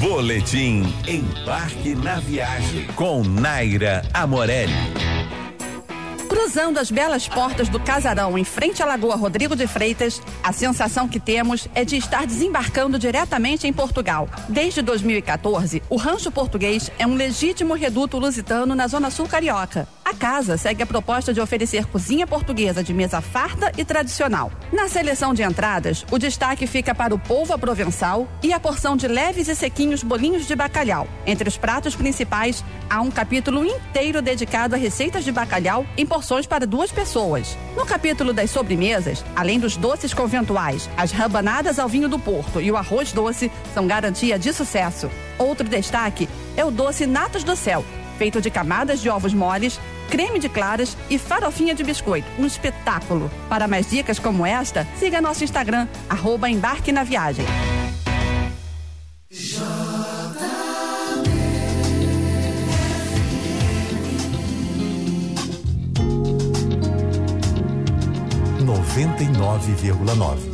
Boletim Embarque na Viagem com Naira Amorelli. Cruzando as belas portas do casarão em frente à Lagoa Rodrigo de Freitas, a sensação que temos é de estar desembarcando diretamente em Portugal. Desde 2014, o Rancho Português é um legítimo reduto lusitano na Zona Sul Carioca. A casa segue a proposta de oferecer cozinha portuguesa de mesa farta e tradicional. Na seleção de entradas, o destaque fica para o polvo provençal e a porção de leves e sequinhos bolinhos de bacalhau. Entre os pratos principais, há um capítulo inteiro dedicado a receitas de bacalhau em porções para duas pessoas. No capítulo das sobremesas, além dos doces conventuais, as rabanadas ao vinho do Porto e o arroz doce são garantia de sucesso. Outro destaque é o doce Natas do Céu, feito de camadas de ovos moles, creme de claras e farofinha de biscoito. Um espetáculo. Para mais dicas como esta, siga nosso Instagram, arroba embarque na viagem. Noventa e nove vírgula nove.